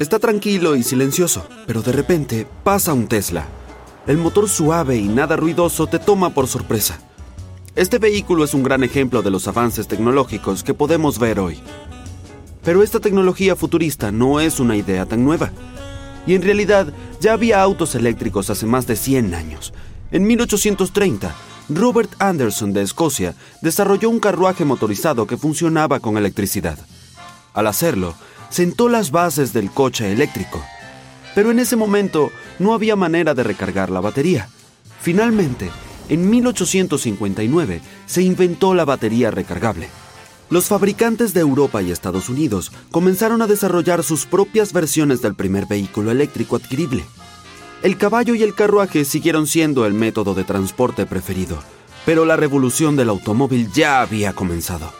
Está tranquilo y silencioso, pero de repente pasa un Tesla. El motor suave y nada ruidoso te toma por sorpresa. Este vehículo es un gran ejemplo de los avances tecnológicos que podemos ver hoy. Pero esta tecnología futurista no es una idea tan nueva. Y en realidad ya había autos eléctricos hace más de 100 años. En 1830, Robert Anderson de Escocia desarrolló un carruaje motorizado que funcionaba con electricidad. Al hacerlo, sentó las bases del coche eléctrico. Pero en ese momento no había manera de recargar la batería. Finalmente, en 1859 se inventó la batería recargable. Los fabricantes de Europa y Estados Unidos comenzaron a desarrollar sus propias versiones del primer vehículo eléctrico adquirible. El caballo y el carruaje siguieron siendo el método de transporte preferido, pero la revolución del automóvil ya había comenzado.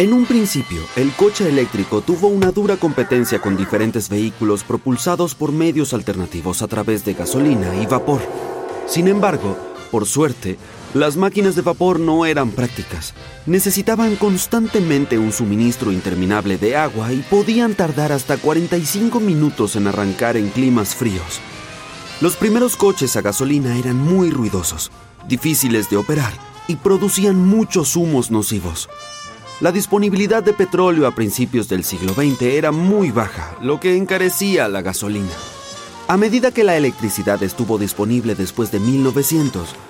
En un principio, el coche eléctrico tuvo una dura competencia con diferentes vehículos propulsados por medios alternativos a través de gasolina y vapor. Sin embargo, por suerte, las máquinas de vapor no eran prácticas. Necesitaban constantemente un suministro interminable de agua y podían tardar hasta 45 minutos en arrancar en climas fríos. Los primeros coches a gasolina eran muy ruidosos, difíciles de operar y producían muchos humos nocivos. La disponibilidad de petróleo a principios del siglo XX era muy baja, lo que encarecía la gasolina. A medida que la electricidad estuvo disponible después de 1900, Hey,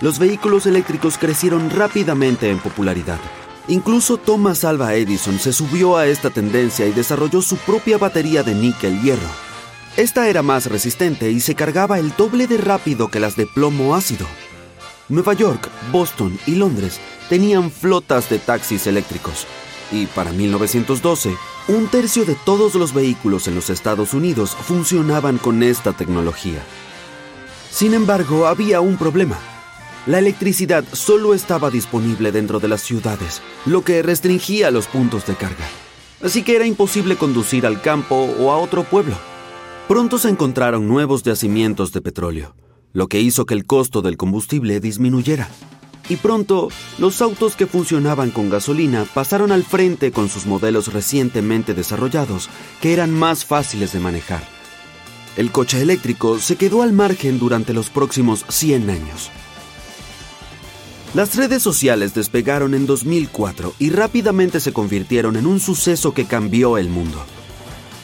Los vehículos eléctricos crecieron rápidamente en popularidad. Incluso Thomas Alva Edison se subió a esta tendencia y desarrolló su propia batería de níquel-hierro. Esta era más resistente y se cargaba el doble de rápido que las de plomo ácido. Nueva York, Boston y Londres tenían flotas de taxis eléctricos. Y para 1912, un tercio de todos los vehículos en los Estados Unidos funcionaban con esta tecnología. Sin embargo, había un problema. La electricidad solo estaba disponible dentro de las ciudades, lo que restringía los puntos de carga. Así que era imposible conducir al campo o a otro pueblo. Pronto se encontraron nuevos yacimientos de petróleo, lo que hizo que el costo del combustible disminuyera. Y pronto, los autos que funcionaban con gasolina pasaron al frente con sus modelos recientemente desarrollados, que eran más fáciles de manejar. El coche eléctrico se quedó al margen durante los próximos 100 años. Las redes sociales despegaron en 2004 y rápidamente se convirtieron en un suceso que cambió el mundo.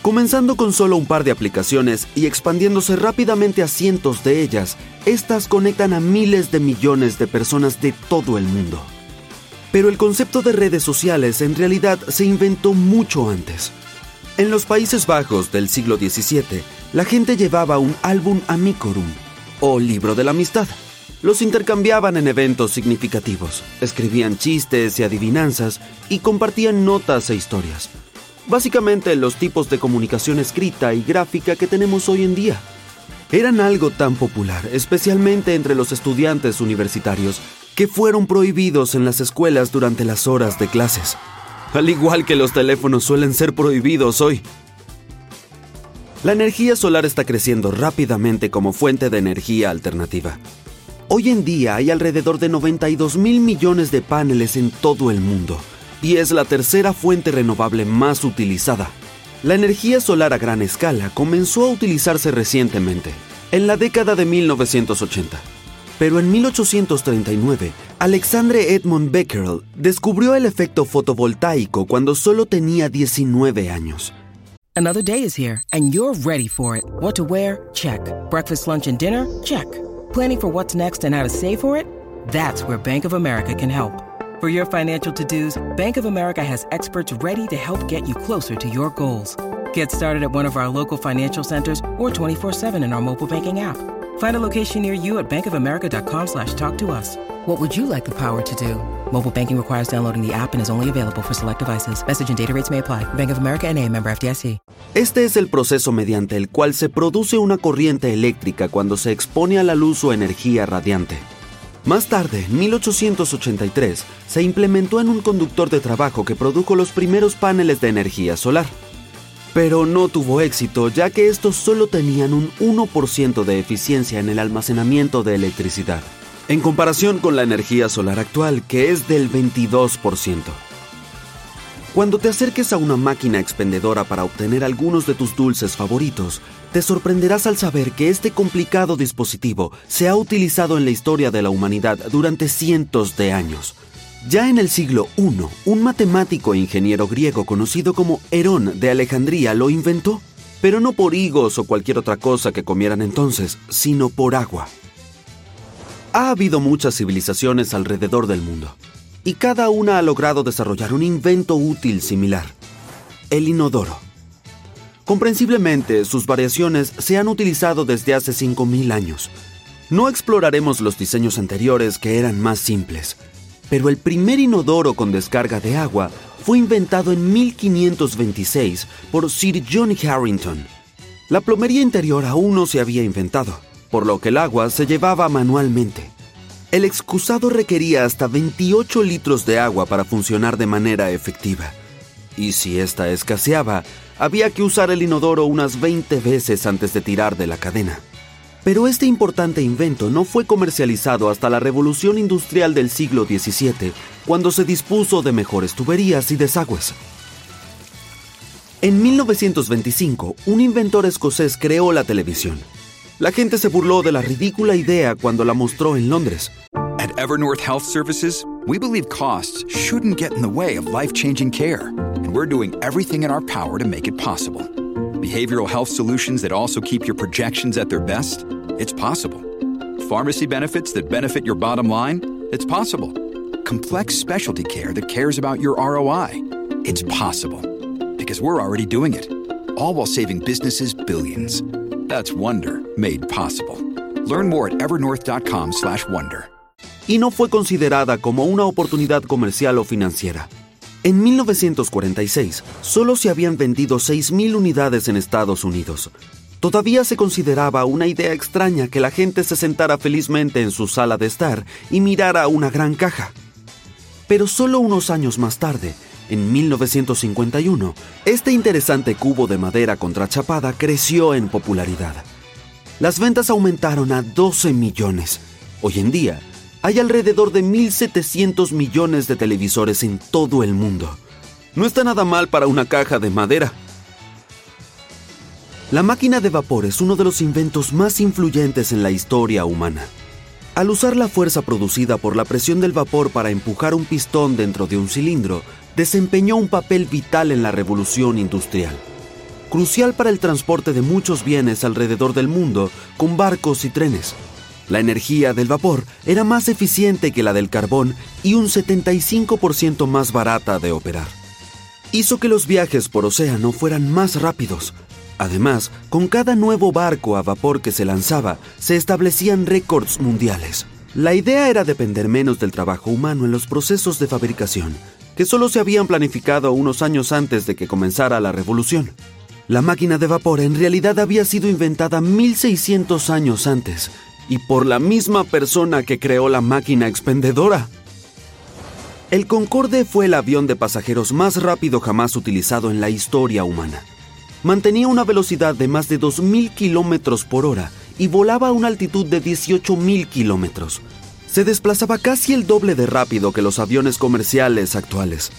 Comenzando con solo un par de aplicaciones y expandiéndose rápidamente a cientos de ellas, estas conectan a miles de millones de personas de todo el mundo. Pero el concepto de redes sociales en realidad se inventó mucho antes. En los Países Bajos del siglo XVII, la gente llevaba un álbum amicorum, o libro de la amistad, los intercambiaban en eventos significativos, escribían chistes y adivinanzas y compartían notas e historias. Básicamente los tipos de comunicación escrita y gráfica que tenemos hoy en día. Eran algo tan popular, especialmente entre los estudiantes universitarios, que fueron prohibidos en las escuelas durante las horas de clases. Al igual que los teléfonos suelen ser prohibidos hoy. La energía solar está creciendo rápidamente como fuente de energía alternativa. Hoy en día hay alrededor de 92 mil millones de paneles en todo el mundo y es la tercera fuente renovable más utilizada. La energía solar a gran escala comenzó a utilizarse recientemente, en la década de 1980. Pero en 1839, Alexandre Edmund Becquerel descubrió el efecto fotovoltaico cuando solo tenía 19 años. Another day is here and you're ready for it. What to wear? Check. Breakfast, lunch and dinner? Check. Planning for what's next and how to save for it? That's where Bank of America can help. For your financial to-dos, Bank of America has experts ready to help get you closer to your goals. Get started at one of our local financial centers or 24-7 in our mobile banking app. Find a location near you at bankofamerica.com slash talk to us. What would you like the power to do? Mobile banking requires downloading the app and is only available for select devices. Message and data rates may apply. Bank of America NA, member FDIC. Este es el proceso mediante el cual se produce una corriente eléctrica cuando se expone a la luz o energía radiante. Más tarde, en 1883, se implementó en un conductor de trabajo que produjo los primeros paneles de energía solar. Pero no tuvo éxito ya que estos solo tenían un 1% de eficiencia en el almacenamiento de electricidad, en comparación con la energía solar actual que es del 22%. Cuando te acerques a una máquina expendedora para obtener algunos de tus dulces favoritos, te sorprenderás al saber que este complicado dispositivo se ha utilizado en la historia de la humanidad durante cientos de años. Ya en el siglo I, un matemático e ingeniero griego conocido como Herón de Alejandría lo inventó, pero no por higos o cualquier otra cosa que comieran entonces, sino por agua. Ha habido muchas civilizaciones alrededor del mundo, y cada una ha logrado desarrollar un invento útil similar, el inodoro. Comprensiblemente, sus variaciones se han utilizado desde hace 5.000 años. No exploraremos los diseños anteriores que eran más simples, pero el primer inodoro con descarga de agua fue inventado en 1526 por Sir John Harrington. La plomería interior aún no se había inventado, por lo que el agua se llevaba manualmente. El excusado requería hasta 28 litros de agua para funcionar de manera efectiva. Y si ésta escaseaba, había que usar el inodoro unas 20 veces antes de tirar de la cadena. Pero este importante invento no fue comercializado hasta la revolución industrial del siglo XVII, cuando se dispuso de mejores tuberías y desagües. En 1925, un inventor escocés creó la televisión. La gente se burló de la ridícula idea cuando la mostró en Londres. At Evernorth Health Services, we believe costs shouldn't get in the way of life-changing care, and we're doing everything in our power to make it possible. Behavioral health solutions that also keep your projections at their best? It's possible. Pharmacy benefits that benefit your bottom line? It's possible. Complex specialty care that cares about your ROI? It's possible. Because we're already doing it. All while saving businesses billions. That's Wonder made possible. Learn more at evernorth.com/wonder. y no fue considerada como una oportunidad comercial o financiera. En 1946, solo se habían vendido 6.000 unidades en Estados Unidos. Todavía se consideraba una idea extraña que la gente se sentara felizmente en su sala de estar y mirara una gran caja. Pero solo unos años más tarde, en 1951, este interesante cubo de madera contrachapada creció en popularidad. Las ventas aumentaron a 12 millones. Hoy en día, hay alrededor de 1.700 millones de televisores en todo el mundo. No está nada mal para una caja de madera. La máquina de vapor es uno de los inventos más influyentes en la historia humana. Al usar la fuerza producida por la presión del vapor para empujar un pistón dentro de un cilindro, desempeñó un papel vital en la revolución industrial. Crucial para el transporte de muchos bienes alrededor del mundo con barcos y trenes. La energía del vapor era más eficiente que la del carbón y un 75% más barata de operar. Hizo que los viajes por océano fueran más rápidos. Además, con cada nuevo barco a vapor que se lanzaba, se establecían récords mundiales. La idea era depender menos del trabajo humano en los procesos de fabricación, que solo se habían planificado unos años antes de que comenzara la revolución. La máquina de vapor en realidad había sido inventada 1600 años antes y por la misma persona que creó la máquina expendedora. El Concorde fue el avión de pasajeros más rápido jamás utilizado en la historia humana. Mantenía una velocidad de más de 2.000 kilómetros por hora y volaba a una altitud de 18.000 kilómetros. Se desplazaba casi el doble de rápido que los aviones comerciales actuales.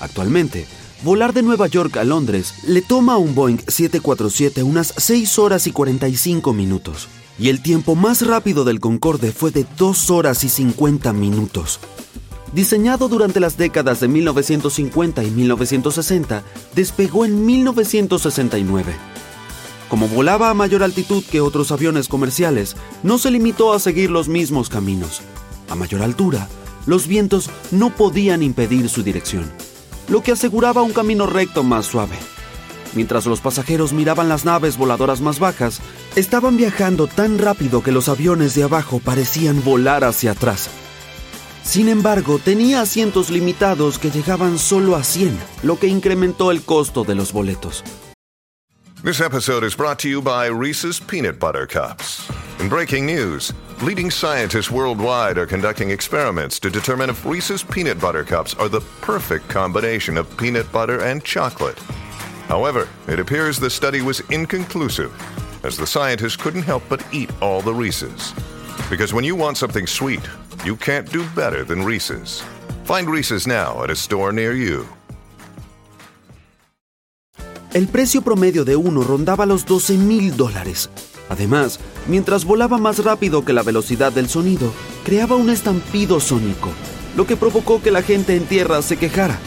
Actualmente, volar de Nueva York a Londres le toma a un Boeing 747 unas 6 horas y 45 minutos, y el tiempo más rápido del Concorde fue de 2 horas y 50 minutos. Diseñado durante las décadas de 1950 y 1960, despegó en 1969. Como volaba a mayor altitud que otros aviones comerciales, no se limitó a seguir los mismos caminos. A mayor altura, los vientos no podían impedir su dirección, lo que aseguraba un camino recto más suave. Mientras los pasajeros miraban las naves voladoras más bajas, estaban viajando tan rápido que los aviones de abajo parecían volar hacia atrás. Sin embargo, tenía asientos limitados que llegaban solo a 100, lo que incrementó el costo de los boletos. This episode is brought to you by Reese's Peanut Butter Cups. In breaking news, leading scientists worldwide are conducting experiments to determine if Reese's Peanut Butter Cups are the perfect combination of peanut butter and chocolate. However, it appears the study was inconclusive, as the scientists couldn't help but eat all the Reese's. Because when you want something sweet, you can't do better than Reese's. Find Reese's now at a store near you. El precio promedio de uno rondaba los 12 mil dólares. Además, mientras volaba más rápido que la velocidad del sonido, creaba un estampido sónico, lo que provocó que la gente en tierra se quejara.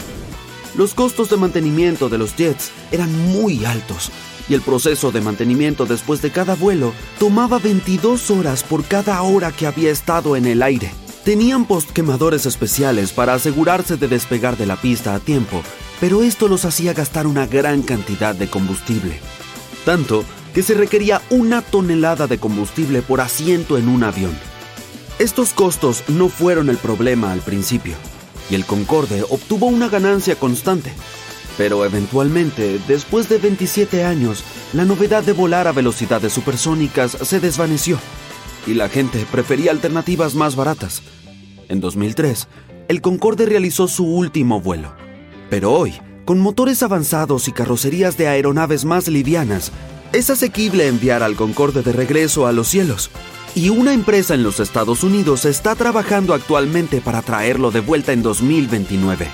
Los costos de mantenimiento de los jets eran muy altos y el proceso de mantenimiento después de cada vuelo tomaba 22 horas por cada hora que había estado en el aire. Tenían postquemadores especiales para asegurarse de despegar de la pista a tiempo, pero esto los hacía gastar una gran cantidad de combustible. Tanto que se requería una tonelada de combustible por asiento en un avión. Estos costos no fueron el problema al principio, y el Concorde obtuvo una ganancia constante. Pero eventualmente, después de 27 años, la novedad de volar a velocidades supersónicas se desvaneció, y la gente prefería alternativas más baratas. En 2003, el Concorde realizó su último vuelo. Pero hoy, con motores avanzados y carrocerías de aeronaves más livianas, es asequible enviar al Concorde de regreso a los cielos. Y una empresa en los Estados Unidos está trabajando actualmente para traerlo de vuelta en 2029.